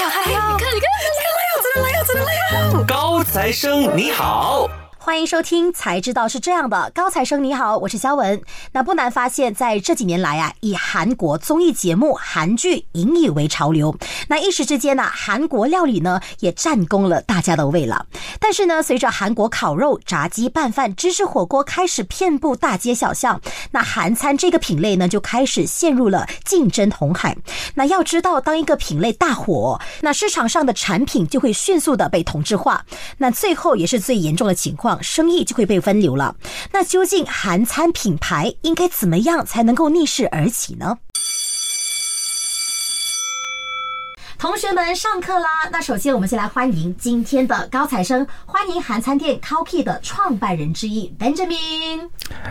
了，他来了！你看，你看，真的来哟，真的来哟，真的来哟！高材生你好。欢迎收听，才知道是这样的。高材生你好，我是肖文。那不难发现，在这几年来啊，以韩国综艺节目、韩剧引以为潮流。那一时之间呢，韩国料理呢也占攻了大家的胃了。但是呢，随着韩国烤肉、炸鸡、拌饭、芝士火锅开始遍布大街小巷，那韩餐这个品类呢就开始陷入了竞争红海。那要知道，当一个品类大火，那市场上的产品就会迅速的被同质化，那最后也是最严重的情况。生意就会被分流了。那究竟韩餐品牌应该怎么样才能够逆势而起呢？同学们上课啦！那首先我们先来欢迎今天的高材生，欢迎韩餐店 Cookie 的创办人之一 Benjamin。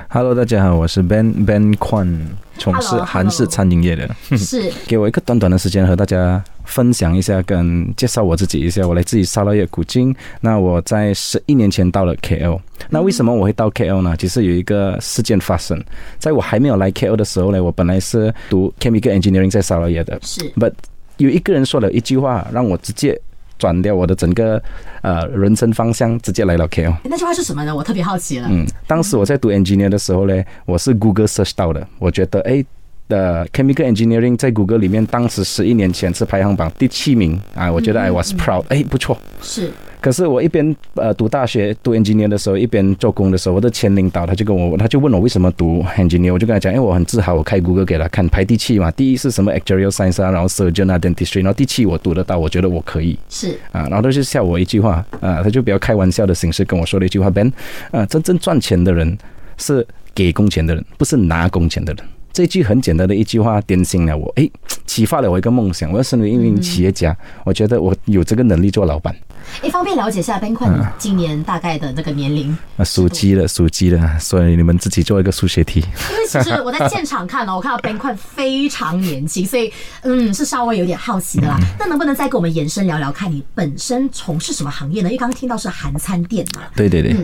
Hello，大家好，我是 Ben Ben Kwan，从事韩式餐饮业的。是，给我一个短短的时间和大家分享一下，跟介绍我自己一下。我来自于沙拉越古今。那我在十一年前到了 KL。那为什么我会到 KL 呢？其实有一个事件发生，在我还没有来 KL 的时候呢，我本来是读 Chemical Engineering 在沙拉越的。是，But 有一个人说了一句话，让我直接转掉我的整个呃人生方向，直接来了 K O。那句话是什么呢？我特别好奇了。嗯，当时我在读 engineer 的时候呢，我是 Google search 到的，我觉得哎。的 chemical engineering 在谷歌里面，当时十一年前是排行榜第七名啊，我觉得 I was proud，哎，不错。是。可是我一边呃读大学读 engineer 的时候，一边做工的时候，我的前领导他就跟我，他就问我为什么读 engineer，我就跟他讲，因为我很自豪，我开 Google 给他看，排第七嘛，第一是什么 actuarial science 啊，然后 surgeon 啊，dentistry，然后第七我读得到，我觉得我可以。是。啊，然后他就笑我一句话，啊，他就比较开玩笑的形式跟我说了一句话，Ben，啊，真正赚钱的人是给工钱的人，不是拿工钱的人。这句很简单的一句话，点醒了我，诶，启发了我一个梦想。我要身为一名企业家，我觉得我有这个能力做老板。哎，方便了解一下 Ben 坤今年大概的那个年龄？啊，属鸡的，属鸡的，所以你们自己做一个数学题。因为其实 我在现场看哦，我看到 Ben 坤非常年轻，所以嗯，是稍微有点好奇的啦。那能不能再跟我们延伸聊聊，看你本身从事什么行业呢？因为刚刚听到是韩餐店嘛。对对对，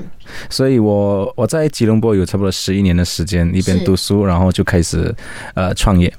所以我我在吉隆坡有差不多十一年的时间，一边读书，然后就开始呃创业。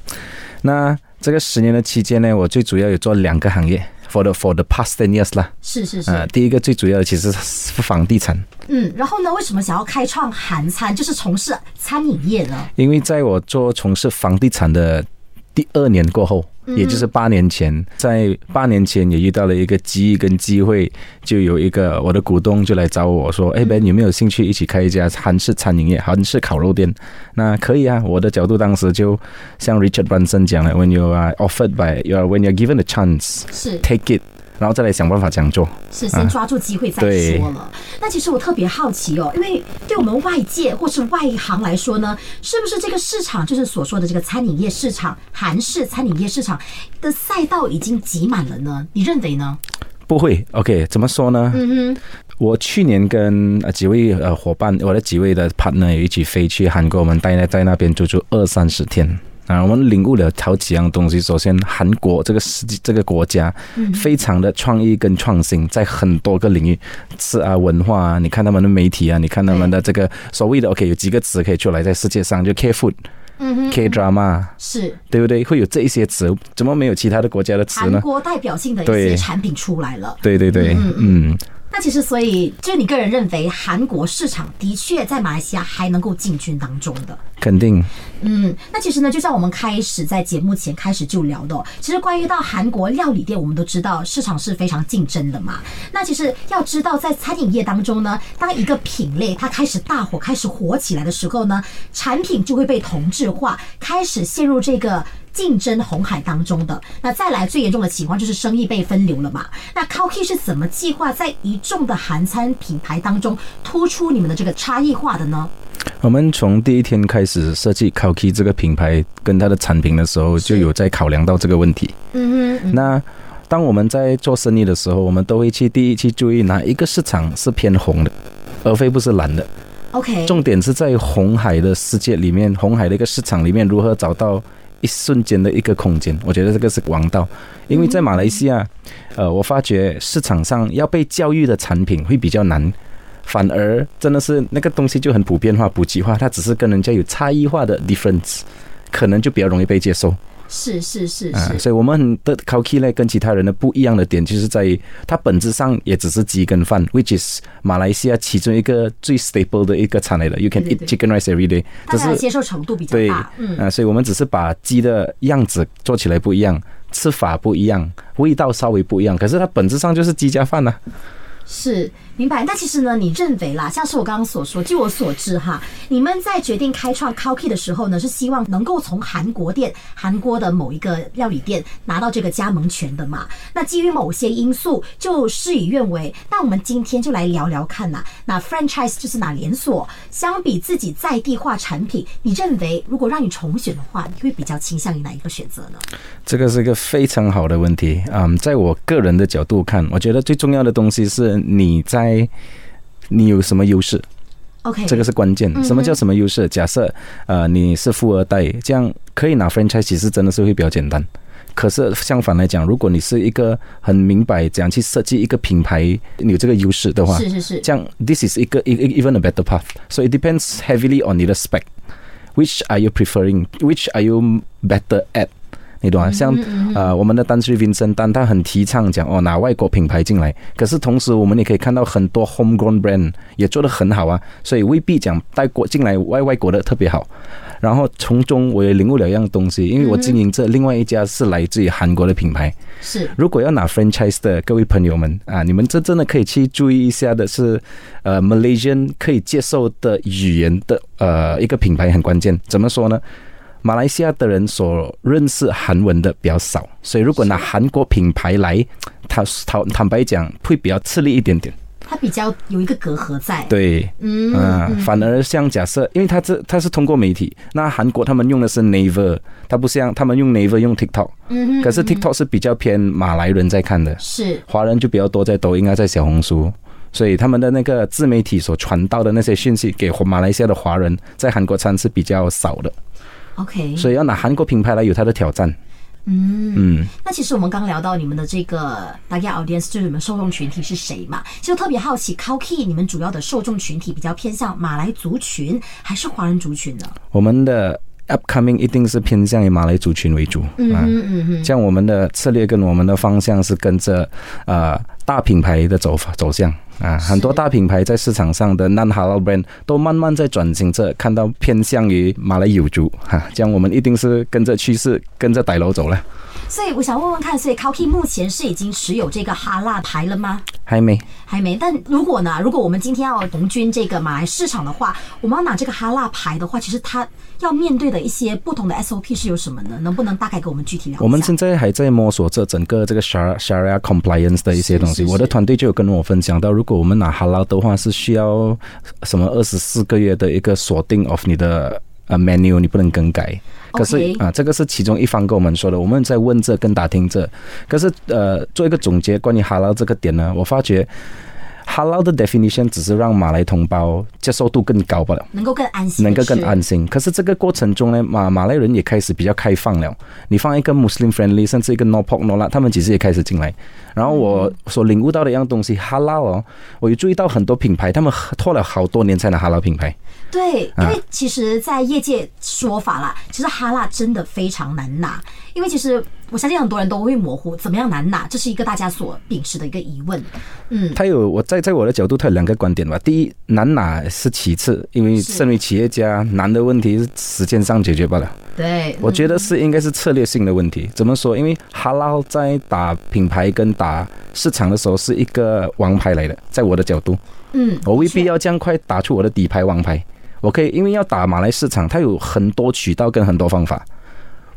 那这个十年的期间呢，我最主要有做两个行业。For the for the past ten years 啦，是是是，呃，第一个最主要的其实是房地产。嗯，然后呢，为什么想要开创韩餐，就是从事餐饮业呢？因为在我做从事房地产的第二年过后。也就是八年前，在八年前也遇到了一个机遇跟机会，就有一个我的股东就来找我说：“哎，Ben，有没有兴趣一起开一家韩式餐饮业，韩式烤肉店？”那可以啊，我的角度当时就像 Richard Branson 讲的：“When you are offered by you are when you are given a chance, take it。”然后再来想办法这样做，是先抓住机会再说了。那其实我特别好奇哦，因为对我们外界或是外行来说呢，是不是这个市场就是所说的这个餐饮业市场，韩式餐饮业市场的赛道已经挤满了呢？你认为呢？不会，OK，怎么说呢？嗯哼，我去年跟几位呃伙伴，我的几位的 partner 一起飞去韩国，我们待在在那边足足二三十天。啊，我们领悟了好几样东西。首先，韩国这个世这个国家，非常的创意跟创新，在很多个领域，是啊文化啊，你看他们的媒体啊，你看他们的这个所谓的 OK，有几个词可以出来，在世界上就 K food，嗯哼，K drama，是对不对？会有这一些词，怎么没有其他的国家的词呢？韩国代表性的一些产品出来了。对对对，嗯。那其实，所以就是你个人认为，韩国市场的确在马来西亚还能够进军当中的，肯定。嗯，那其实呢，就像我们开始在节目前开始就聊的，其实关于到韩国料理店，我们都知道市场是非常竞争的嘛。那其实要知道，在餐饮业当中呢，当一个品类它开始大火、开始火起来的时候呢，产品就会被同质化，开始陷入这个。竞争红海当中的那再来最严重的情况就是生意被分流了嘛？那 Cookie 是怎么计划在一众的韩餐品牌当中突出你们的这个差异化的呢？我们从第一天开始设计 Cookie 这个品牌跟它的产品的时候，就有在考量到这个问题。嗯哼。那当我们在做生意的时候，我们都会去第一去注意哪一个市场是偏红的，而非不是蓝的。OK。重点是在红海的世界里面，红海的一个市场里面如何找到。一瞬间的一个空间，我觉得这个是王道，因为在马来西亚，呃，我发觉市场上要被教育的产品会比较难，反而真的是那个东西就很普遍化、普及化，它只是跟人家有差异化的 difference，可能就比较容易被接受。是是是啊，是，所以我们的 c o k i 呢跟其他人的不一样的点，就是在于它本质上也只是鸡跟饭，which is 马来西亚其中一个最 stable 的一个餐来的。You can eat chicken rice every day，只是接受程度比较对大，嗯。啊，所以我们只是把鸡的样子做起来不一样，吃法不一样，味道稍微不一样，可是它本质上就是鸡加饭呐、是明白。那其实呢，你认为啦，像是我刚刚所说，据我所知哈，你们在决定开创 c o k i 的时候呢，是希望能够从韩国店、韩国的某一个料理店拿到这个加盟权的嘛。那基于某些因素，就事与愿违。那我们今天就来聊聊看呐、那 franchise 就是拿连锁，相比自己在地化产品，你认为如果让你重选的话，你会比较倾向于哪一个选择呢？这个是一个非常好的问题啊、嗯在我个人的角度看，我觉得最重要的东西是你在你有什么优势。OK，这个是关键。什么叫什么优势？假设呃你是富二代，这样可以拿 franchise，其实真的是会比较简单。可是相反来讲，如果你是一个很明白怎样去设计一个品牌，你有这个优势的话，是是是这样 this is 一个 even a better path. So it depends heavily on 你的 spec. Which are you preferring? Which are you better at? 你懂啊？像呃，我们的丹瑞 Vincent 丹，他很提倡讲哦，拿外国品牌进来。可是同时，我们也可以看到很多 homegrown brand 也做得很好啊，所以未必讲带国进来外外国的特别好。然后从中我也领悟了一样东西，因为我经营这另外一家是来自于韩国的品牌。是如果要拿 franchise 的各位朋友们啊，你们这真的可以去注意一下的是，呃，Malaysian 可以接受的语言的呃一个品牌很关键。怎么说呢？马来西亚的人所认识韩文的比较少，所以如果拿韩国品牌来，他坦坦白讲会比较吃力一点点。它比较有一个隔阂在。对，嗯啊，反而像假设，因为他这他是通过媒体，那韩国他们用的是 Naver，他不像他们用 Naver 用 TikTok，嗯可是 TikTok 是比较偏马来人在看的，是。华人就比较多在抖音啊，在小红书，所以他们的那个自媒体所传到的那些讯息给马来西亚的华人，在韩国餐是比较少的，OK，所以要拿韩国品牌来有它的挑战。嗯嗯，那其实我们刚聊到你们的这个大概 audience，就是你们受众群体是谁嘛？其实特别好奇 c o k i 你们主要的受众群体比较偏向马来族群还是华人族群呢？我们的 upcoming 一定是偏向于马来族群为主啊。嗯嗯嗯，像我们的策略跟我们的方向是跟着呃大品牌的走法走向啊，很多大品牌在市场上的 non halal brand 都慢慢在转型着，看到偏向于马来友族哈、这样我们一定是跟着趋势，跟着歹楼走了。所以我想问问看，所以 c o k i 目前是已经持有这个哈辣牌了吗？还没，还没。但如果呢？如果我们今天要红军这个马来市场的话，我们要拿这个哈辣牌的话，其实它要面对的一些不同的 SOP 是有什么呢？能不能大概给我们具体聊？我们现在还在摸索这整个这个 Sharia Sharia compliance 的一些东西。是是我的团队就有跟我分享到，如果我们拿 halal 的话，是需要什么二十四个月的一个锁定 of 你的呃 menu，你不能更改。可是啊，这个是其中一方跟我们说的，我们在问这跟打听这。可是呃，做一个总结，关于 halal 这个点呢，我发觉 halal 的 definition 只是让马来同胞接受度更高罢了。能够更安心，能够更安。心。可是这个过程中呢，马马来人也开始比较开放了。你放一个 Muslim friendly，甚至一个 No Pork No Lard，他们其实也开始进来。然后我所领悟到的一样东西，Halal 哦，我有注意到很多品牌，他们拖了好多年才拿 Halal 品牌。对，因啊为其实，在业界说法啦，其实哈辣真的非常难拿，因为其实我相信很多人都会模糊怎么样难拿，这是一个大家所秉持的一个疑问。嗯，他有我在在我的角度，他有两个观点吧。第一，难拿是其次，因为身为企业家，难的问题是时间上解决罢了。对，我觉得是应该是策略性的问题。怎么说？因为哈拉在打品牌跟打市场的时候是一个王牌来的，在我的角度，嗯，我未必要这样快打出我的底牌王牌。我可以，因为要打马来市场，它有很多渠道跟很多方法。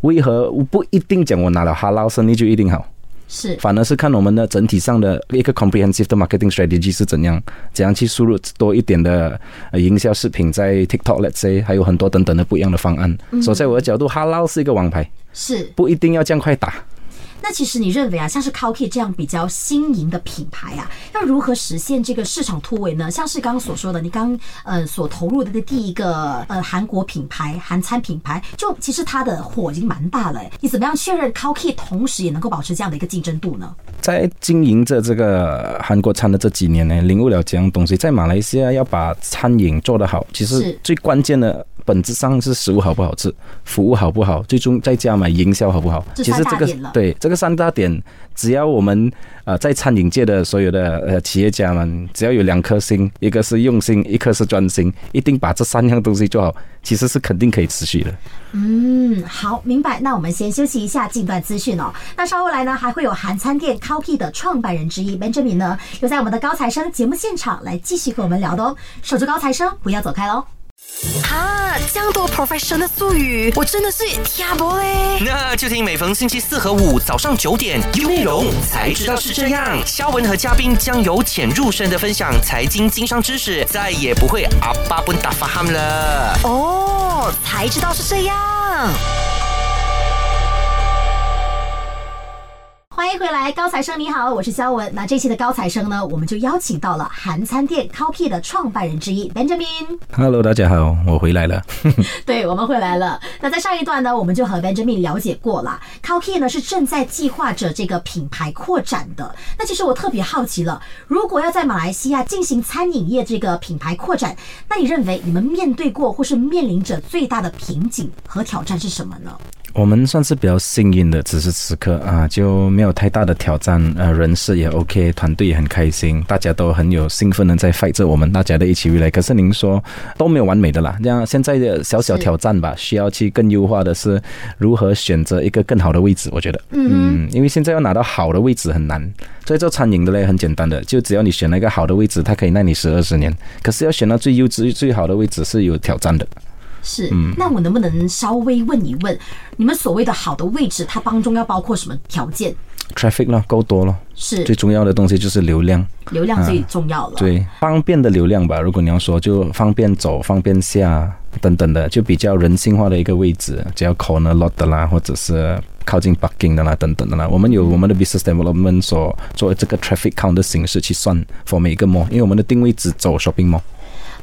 为何我不一定讲我拿了哈拉生意就一定好？是反而是看我们的整体上的一个 comprehensive 的 marketing strategy 是怎样，怎样去输入多一点的呃营销视频在 TikTok，let's say，还有很多等等的不一样的方案。嗯所以在我的角度，哈捞是一个王牌，是。不一定要这样快打。那其实你认为啊，像是 c o k i 这样比较新颖的品牌啊，要如何实现这个市场突围呢？像是刚刚所说的，你刚呃所投入的第一个呃韩国品牌、韩餐品牌，就其实它的火已经蛮大了、欸。你怎么样确认 c o k i 同时也能够保持这样的一个竞争度呢？在经营着这个韩国餐的这几年呢，领悟了这样东西，在马来西亚要把餐饮做得好，其是实最关键的本质上是食物好不好吃，服务好不好，最终再加买营销好不好。其实这个对这个三大点，只要我们呃在餐饮界的所有的呃企业家们，只要有两颗心，一个是用心，一颗是专心，一定把这三样东西做好，其实是肯定可以持续的。嗯，好，明白。那我们先休息一下，近段资讯哦。那稍后来呢，还会有韩餐店 c o p y 的创办人之一 Benjamin 呢，又在我们的高材生节目现场来继续和我们聊的哦。守住高材生，不要走开喽。哈，这样多 professional 的术语，我真的是听不嘞。那就听每逢星期四和五早上九点，有内容才知道是这样。肖文和嘉宾将由浅入深的分享财经经商知识，再也不会阿巴不打发他们了。哦，才知道是这样。欢迎回来，高材生你好，我是肖文。那这期的高材生呢，我们就邀请到了韩餐店 c o p y 的创办人之一 Benjamin。Hello，大家好，我回来了。对，我们回来了。那在上一段呢，我们就和 Benjamin 了解过了 c o p y 呢是正在计划着这个品牌扩展的。那其实我特别好奇了，如果要在马来西亚进行餐饮业这个品牌扩展，那你认为你们面对过或是面临着最大的瓶颈和挑战是什么呢？我们算是比较幸运的，此时此刻啊，就没有太大的挑战，呃，人事也 OK，团队也很开心，大家都很有兴奋的在 fight 着我们大家的一起未来。可是您说都没有完美的啦，这样现在的小小挑战吧，需要去更优化的是如何选择一个更好的位置。我觉得，嗯，因为现在要拿到好的位置很难，所以做餐饮的嘞很简单的，就只要你选了一个好的位置，它可以耐你十二十年。可是要选到最优质、最好的位置是有挑战的。是，那我能不能稍微问一问，你们所谓的好的位置，它当中要包括什么条件？traffic 咯，够多咯，是最重要的东西就是流量。流量最重要了。对，方便的流量吧。如果你要说，就方便走、方便下等等的，就比较人性化的一个位置，只要 corner lot 的啦，或者是靠近 parking 的啦，等等的啦。我们有我们的 business development 所做这个 traffic count 的形式去算 for 每一个 mall，因为我们的定位只走 shopping mall。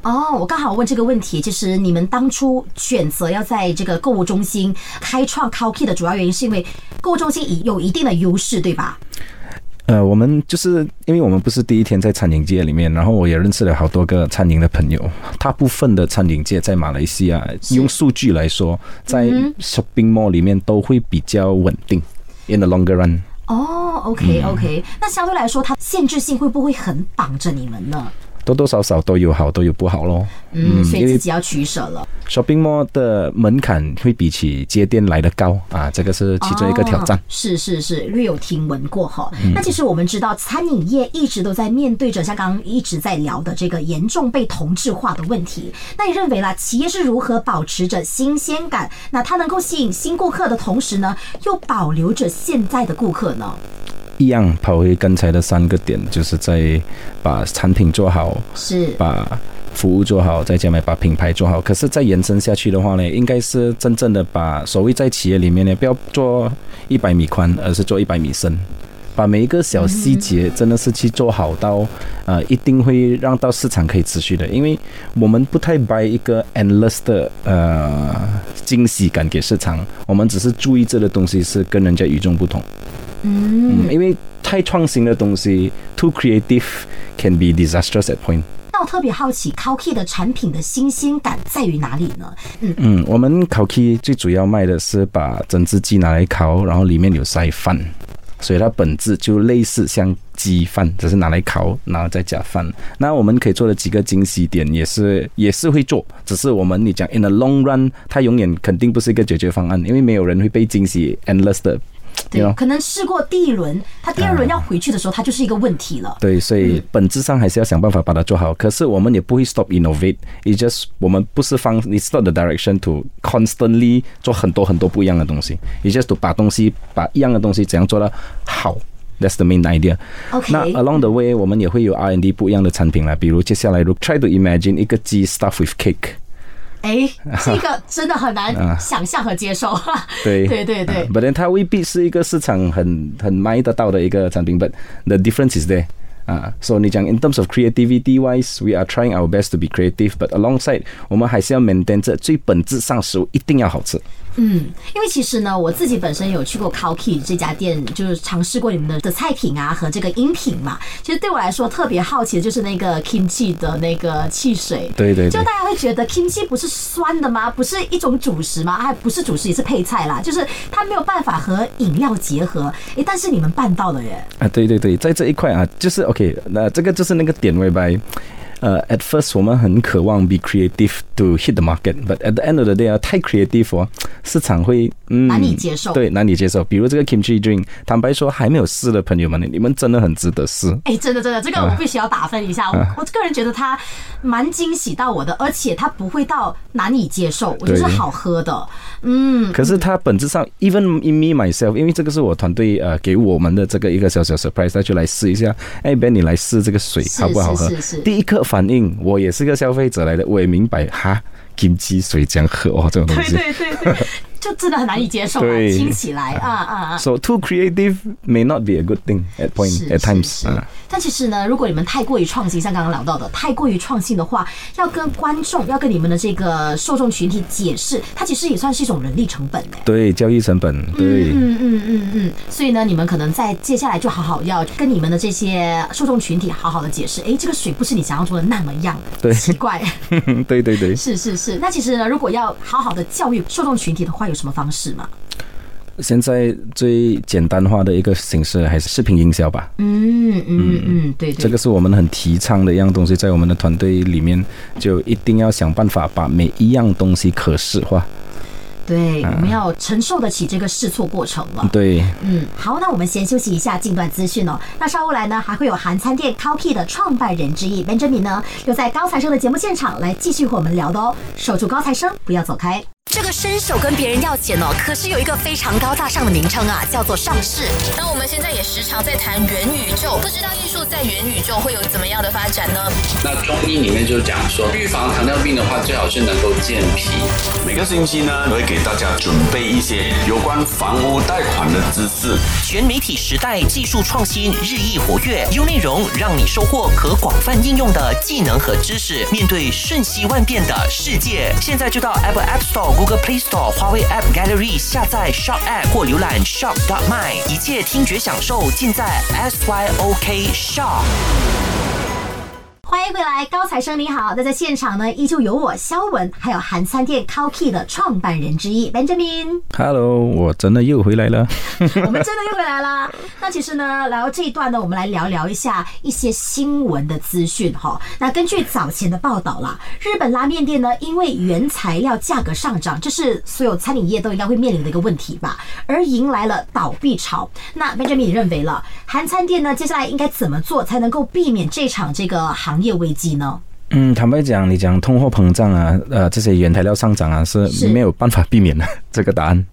哦，我刚好问这个问题，就是你们当初选择要在这个购物中心开创 c o k y 的主要原因，是因为购物中心已有一定的优势，对吧？呃，我们就是因为我们不是第一天在餐饮界里面，然后我也认识了好多个餐饮的朋友。大部分的餐饮界在马来西亚，用数据来说，在 shopping mall 里面都会比较稳定，in the longer run。哦，OK OK，、那相对来说，它限制性会不会很绑着你们呢？多多少少都有好，都有不好咯。嗯，所以自己要取舍了。shopping mall 的门槛会比起街店来的高啊，这个是其中一个挑战哦。是是是，略有听闻过哈。那其实我们知道，餐饮业一直都在面对着像刚刚一直在聊的这个严重被同质化的问题。那你认为啦，企业是如何保持着新鲜感？那它能够吸引新顾客的同时呢，又保留着现在的顾客呢？一样跑回刚才的三个点，就是在把产品做好，是把服务做好，再加埋把品牌做好。可是再延伸下去的话呢，应该是真正的把所谓在企业里面呢，不要做一百米宽，而是做一百米深。把每一个小细节真的是去做好到，呃，一定会让到市场可以持续的，因为我们不太 buy 一个 endless 的呃惊喜感给市场，我们只是注意这个东西是跟人家与众不同。嗯，因为太创新的东西，too creative can be disastrous at point。那我特别好奇 c o k i 的产品的新鲜感在于哪里呢？嗯，嗯，我们烤 K 最主要卖的是把整只鸡拿来烤，然后里面有塞饭，所以它本质就类似像鸡饭，只是拿来烤，然后再加饭。那我们可以做的几个惊喜点也是也是会做，只是我们你讲 in the long run，它永远肯定不是一个解决方案，因为没有人会被惊喜 endless 的。对可能试过第一轮，他第二轮要回去的时候，他就是一个问题了。对，所以本质上还是要想办法把它做好。可是我们也不会 stop innovate。It just 我们不是方，it's not the direction to constantly 做很多很多不一样的东西。It just to 把东西把一样的东西怎样做到好。That's the main idea. OK 那 along the way，我们也会有 R&D 不一样的产品啦。比如接下来，如 try to imagine 一个鸡 stuff with cake。哎，这个真的很难想象和接受。啊对对对对啊 but then 它未必是一个市场很很卖得到的一个产品，but the difference is there。啊、so 你讲 in terms of creativity wise，we are trying our best to be creative，but alongside 我们还是要 maintain 这最本质上食物一定要好吃。嗯，因为其实呢，我自己本身有去过 c o k e 这家店，就是尝试过你们的的菜品啊和这个饮品嘛。其实对我来说特别好奇的就是那个 kimchi 的那个汽水。对对对就大家会觉得 kimchi 不是酸的吗？不是一种主食吗？哎不是主食也是配菜啦，就是它没有办法和饮料结合。诶，但是你们办到了耶。啊，对对对，在这一块啊，就是 OK，那这个就是那个点位呗。呃，at first 我们很渴望 be creative to hit the market，but at the end of the day 啊，太 creative 哦，市场会嗯难以接受对，难以接受。比如这个 kimchi drink，坦白说还没有试的朋友们，你们真的很值得试。哎，真的真的，这个我必须要打分一下。我我个人觉得它蛮惊喜到我的，而且它不会到难以接受，我觉得是好喝的。嗯，可是它本质上，even in me myself，因为这个是我团队呃给我们的这个一个小小 surprise，那就来试一下。哎，Ben，你来试这个水好不好喝是是是？第一刻反应，我也是个消费者来的，我也明白哈金鸡水这样喝哦，这种东西。就真的很难以接受啊，对听起来啊啊啊。So too creative may not be a good thing at point at times 是啊。但其实呢，如果你们太过于创新，像刚刚聊到的，太过于创新的话，要跟观众，要跟你们的这个受众群体解释，它其实也算是一种人力成本呢。对，交易成本，对，嗯嗯嗯嗯，所以呢，你们可能在接下来就好好要跟你们的这些受众群体好好的解释，哎，这个水不是你想象中的那么样，对奇怪，对对对。是是是。那其实呢，如果要好好的教育受众群体的话，有什么方式吗？现在最简单化的一个形式还是视频营销吧，嗯嗯嗯，对对，这个是我们很提倡的一样东西，在我们的团队里面，就一定要想办法把每一样东西可视化。对，我们要承受得起这个试错过程了。对，嗯，好，那我们先休息一下，近段资讯哦。那稍后来呢，还会有韩餐店 Cowkey 的创办人之一 Benjamin 呢，留在高材生的节目现场来继续和我们聊的哦。守住高材生，不要走开。这个伸手跟别人要钱哦，可是有一个非常高大上的名称啊，叫做上市。那我们现在也时常在谈元宇宙，不知道艺术在元宇宙会有怎么样的发展呢？那中医里面就讲说，预防糖尿病的话，最好是能够健脾。每个星期呢，我会给大家准备一些有关房屋贷款的知识。全媒体时代，技术创新日益活跃，优内容让你收获可广泛应用的技能和知识。面对瞬息万变的世界，现在就到 Apple App Store、Google Play Store、华为 App Gallery 下载 Shop App 或浏览 Shop dot my，一切听觉享受尽在 SYOK Shop。欢迎回来，高材生你好。那在现场呢，依旧有我肖文，还有韩餐店 Cowkey 的创办人之一 Benjamin。Hello，我真的又回来了。我们真的又回来了。那其实呢，来到这一段呢，我们来聊聊一下一些新闻的资讯哈。那根据早前的报道啦，日本拉面店呢，因为原材料价格上涨，这是所有餐饮业都应该会面临的一个问题吧，而迎来了倒闭潮。那 Benjamin 你认为了，韩餐店呢，接下来应该怎么做才能够避免这场这个行业危机呢？嗯，坦白讲，你讲通货膨胀啊，呃，这些原材料上涨啊，是是没有办法避免的这个答案。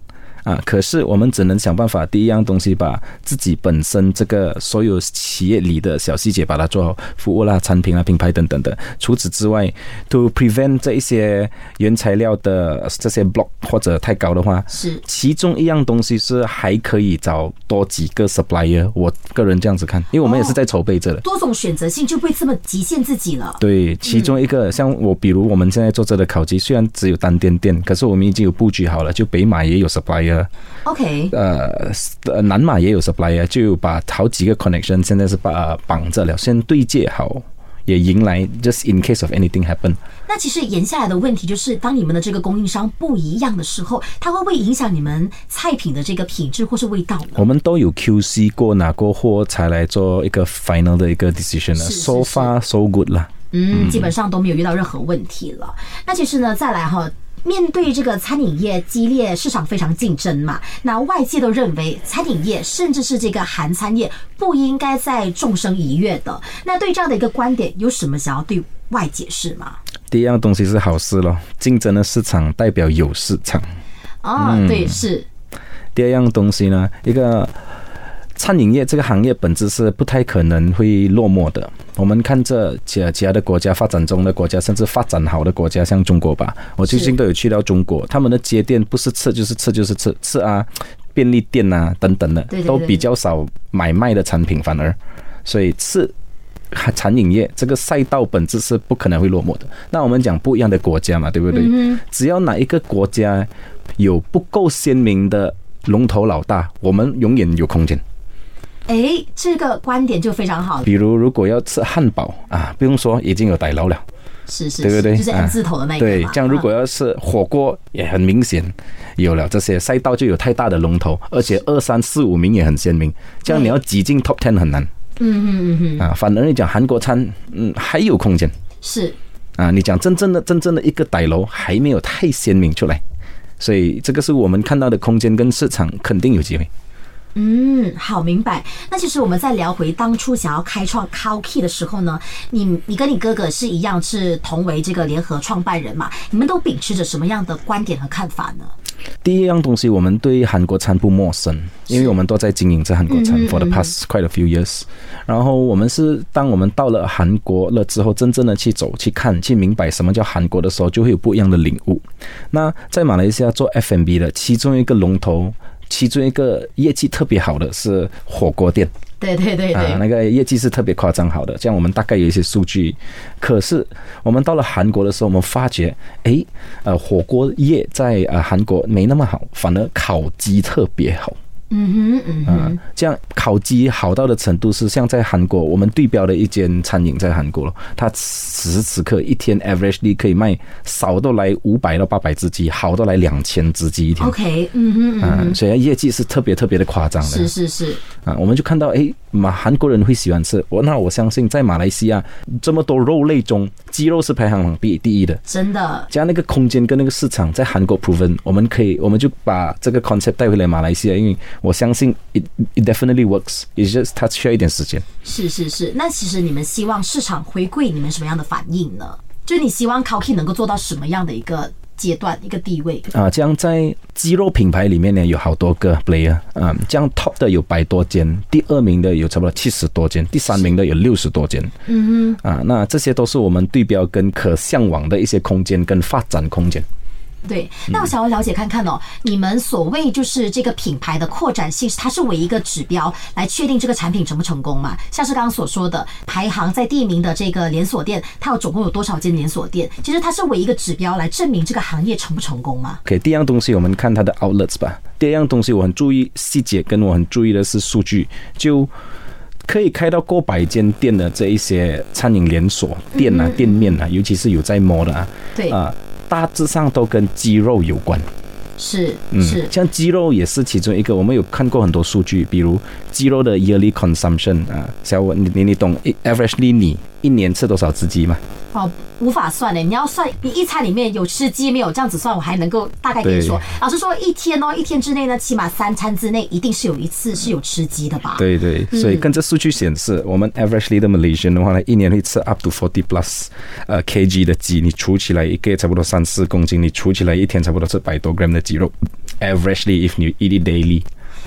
啊，可是我们只能想办法，第一样东西把自己本身这个所有企业里的小细节把它做好，服务啦、产品啊、品牌等等的。除此之外，to prevent 这一些原材料的这些 block 或者太高的话，是其中一样东西是还可以找多几个 supplier。我个人这样子看，因为我们也是在筹备着的。多种选择性就不会这么极限自己了。对，其中一个像我，比如我们现在做这的烤鸡，虽然只有单店店，可是我们已经有布局好了，就北马也有 supplier，OK，呃，呃南马也有 supplier，就把好几个 connection 现在是把绑着了，先对接好，也迎来 just in case of anything happen。那其实延下来的问题就是，当你们的这个供应商不一样的时候，它会不会影响你们菜品的这个品质或是味道呢？我们都有 QC 过拿过货才来做一个 final 的一个 decision 的是是，so far so good 啦。嗯，基本上都没有遇到任何问题了。那其实呢，再来哈。面对这个餐饮业激烈市场非常竞争嘛，那外界都认为餐饮业甚至是这个韩餐业不应该再纵身一跃的。那对这样的一个观点，有什么想要对外解释吗？第一样东西是好事咯，竞争的市场代表有市场。啊，对，是第二样东西呢，一个餐饮业这个行业本质是不太可能会落寞的。我们看这其其他的国家发展中的国家，甚至发展好的国家，像中国吧，我最近都有去到中国，他们的街店不是吃就是吃就是吃吃啊，便利店啊等等的都比较少买卖的产品，反而所以吃餐饮业这个赛道本质是不可能会落寞的。那我们讲不一样的国家嘛，对不对？只要哪一个国家有不够鲜明的龙头老大，我们永远有空间。哎，这个观点就非常好，比如如果要吃汉堡啊，不用说，已经有歹楼了。是是，对不对？就是 M 字头的那个。对，这样如果要是火锅，也很明显有了这些赛道就有太大的龙头，而且二三四五名也很鲜明，这样你要挤进 Top Ten 很难。嗯嗯嗯嗯。啊，反而你讲韩国餐，嗯，还有空间。是。啊，你讲真正的真正的一个歹楼还没有太鲜明出来，所以这个是我们看到的空间跟市场肯定有机会。嗯，好明白。那其实我们在聊回当初想要开创 c o w Key 的时候呢，你你跟你哥哥是一样，是同为这个联合创办人嘛？你们都秉持着什么样的观点和看法呢？第一样东西，我们对韩国餐不陌生，因为我们都在经营这韩国餐 for the past quite a few years。然后我们是当我们到了韩国了之后，真正的去走、去看、去明白什么叫韩国的时候，就会有不一样的领悟。那在马来西亚做 F&B 的其中一个龙头。其中一个业绩特别好的是火锅店，对对对对，那个业绩是特别夸张好的。这样我们大概有一些数据，可是我们到了韩国的时候，我们发觉，哎，呃，火锅业在呃韩国没那么好，反而烤鸡特别好。嗯哼嗯哼，这样烤鸡好到的程度是像在韩国，我们对标的一间餐饮在韩国了，它此时此刻一天 averagely 可以卖少都来五百到八百只鸡，好都来两千只鸡一天。OK，嗯哼嗯哼，所以业绩是特别特别的夸张的。是是是，啊，我们就看到哎。马韩国人会喜欢吃我，那我相信在马来西亚这么多肉类中，鸡肉是排行榜第第一的，真的。加那个空间跟那个市场在韩国 proven，我们可以，我们就把这个 concept 带回来马来西亚，因为我相信 it it definitely works，it just 它需要一点时间。是是是，那其实你们希望市场回馈你们什么样的反应呢？就是你希望 c o k i 能够做到什么样的一个？阶段一个地位啊，这样在鸡肉品牌里面呢，有好多个 player 啊，这样 top 的有百多间，第二名的有差不多七十多间，第三名的有六十多间，嗯哼，啊，那这些都是我们对标跟可向往的一些空间跟发展空间。对，那我想要了解看看哦，你们所谓就是这个品牌的扩展性，它是为一个指标来确定这个产品成不成功嘛？像是刚刚所说的排行在第一名的这个连锁店，它有总共有多少间连锁店？其实它是为一个指标来证明这个行业成不成功嘛？OK，第一样东西我们看它的 outlets 吧。第二样东西我很注意细节，跟我很注意的是数据，就可以开到过百间店的这一些餐饮连锁店啊、店面啊，尤其是有在摸的啊，对啊。大致上都跟肌肉有关，是是，像肌肉也是其中一个。我们有看过很多数据，比如肌肉的 yearly consumption 啊，小文，你你你懂，averagely 你一年吃多少只鸡吗？哦，无法算的。你要算，你一餐里面有吃鸡没有？这样子算，我还能够大概跟你说。老师说，一天哦，一天之内呢，起码三餐之内一定是有一次是有吃鸡的吧？对对，所以跟这数据显示，我们 averagely 的 Malaysian 的话呢，一年会吃 up to forty plus 呃 kg 的鸡，你除起来一个月差不多三四公斤，你除起来一天差不多是百多 gram 的鸡肉。averagely if you eat it daily。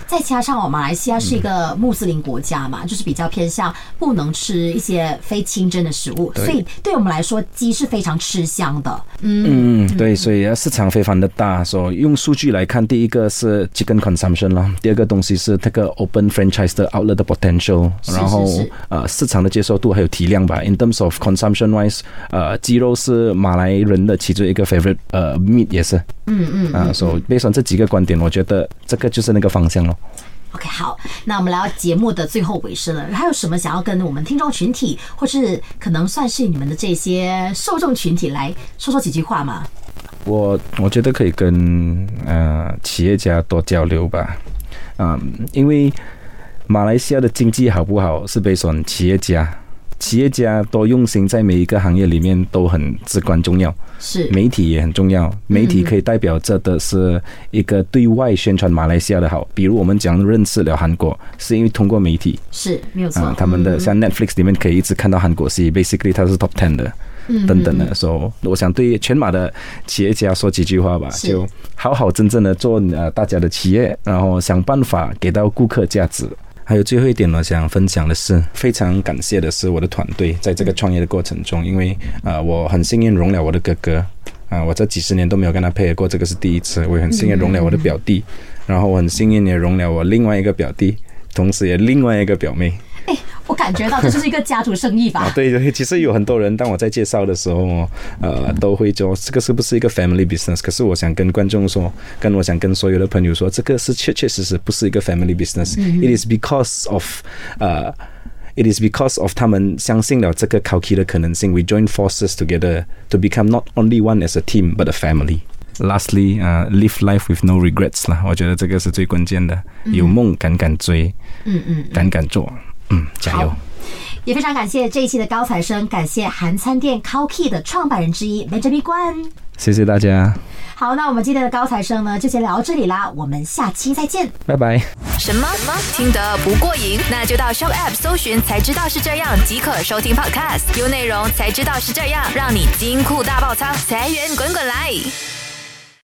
再加上哦，马来西亚是一个穆斯林国家嘛，就是比较偏向不能吃一些非清真的食物，所以对我们来说，鸡是非常吃香的。嗯嗯，对，所以市场非常的大。说用数据来看，第一个是 chicken consumption 啦，第二个东西是这个 open franchise 的 outlet 的 potential，然后呃市场的接受度还有体量吧。In terms of consumption wise，呃，鸡肉是马来人的其中一个 favorite，呃，meat 也是。嗯嗯啊，所以背上这几个观点，我觉得这个就是那个方向喽。OK，好，那我们来到节目的最后尾声了，还有什么想要跟我们听众群体，或是可能算是你们的这些受众群体来说说几句话吗？我我觉得可以跟呃企业家多交流吧，嗯，因为马来西亚的经济好不好是背上企业家。企业家多用心，在每一个行业里面都很至关重要。是媒体也很重要，媒体可以代表着的是一个对外宣传马来西亚的好。比如我们讲认识了韩国，是因为通过媒体是没有错。他们的像 Netflix 里面可以一直看到韩国戏，basically 它是 top ten 的，等等的。说我想对全马的企业家说几句话吧，就好好真正的做呃大家的企业，然后想办法给到顾客价值。还有最后一点，呢想分享的是，非常感谢的是我的团队，在这个创业的过程中，因为啊，我很幸运容了我的哥哥，啊，我这几十年都没有跟他配合过，这个是第一次，我也很幸运容了我的表弟，然后我很幸运也容了我另外一个表弟，同时也另外一个表妹。哎，我感觉到这就是一个家族生意吧。啊，对对，其实有很多人当我在介绍的时候哦，呃，都会说这个是不是一个 family business？可是我想跟观众说，跟我想跟所有的朋友说，这个是确确实实不是一个 family business。It is because of 呃。It is because of 他们相信了这个 a k i 的可能性。We join forces together to become not only one as a team but a family. Lastly, 啊、live life with no regrets 啦，我觉得这个是最关键的。有梦敢敢追，嗯嗯，敢敢做，嗯，加油。也非常感谢这一期的高材生，感谢韩餐店 c o k e 的创办人之一 Benjamin 关。谢谢大家，好，那我们今天的高材生呢，就先聊到这里啦，我们下期再见。拜拜。什么？听得不过瘾？那就到 Show App 搜寻才知道是这样，即可收听 Podcast。有内容才知道是这样，让你金库大爆仓，财源滚滚来。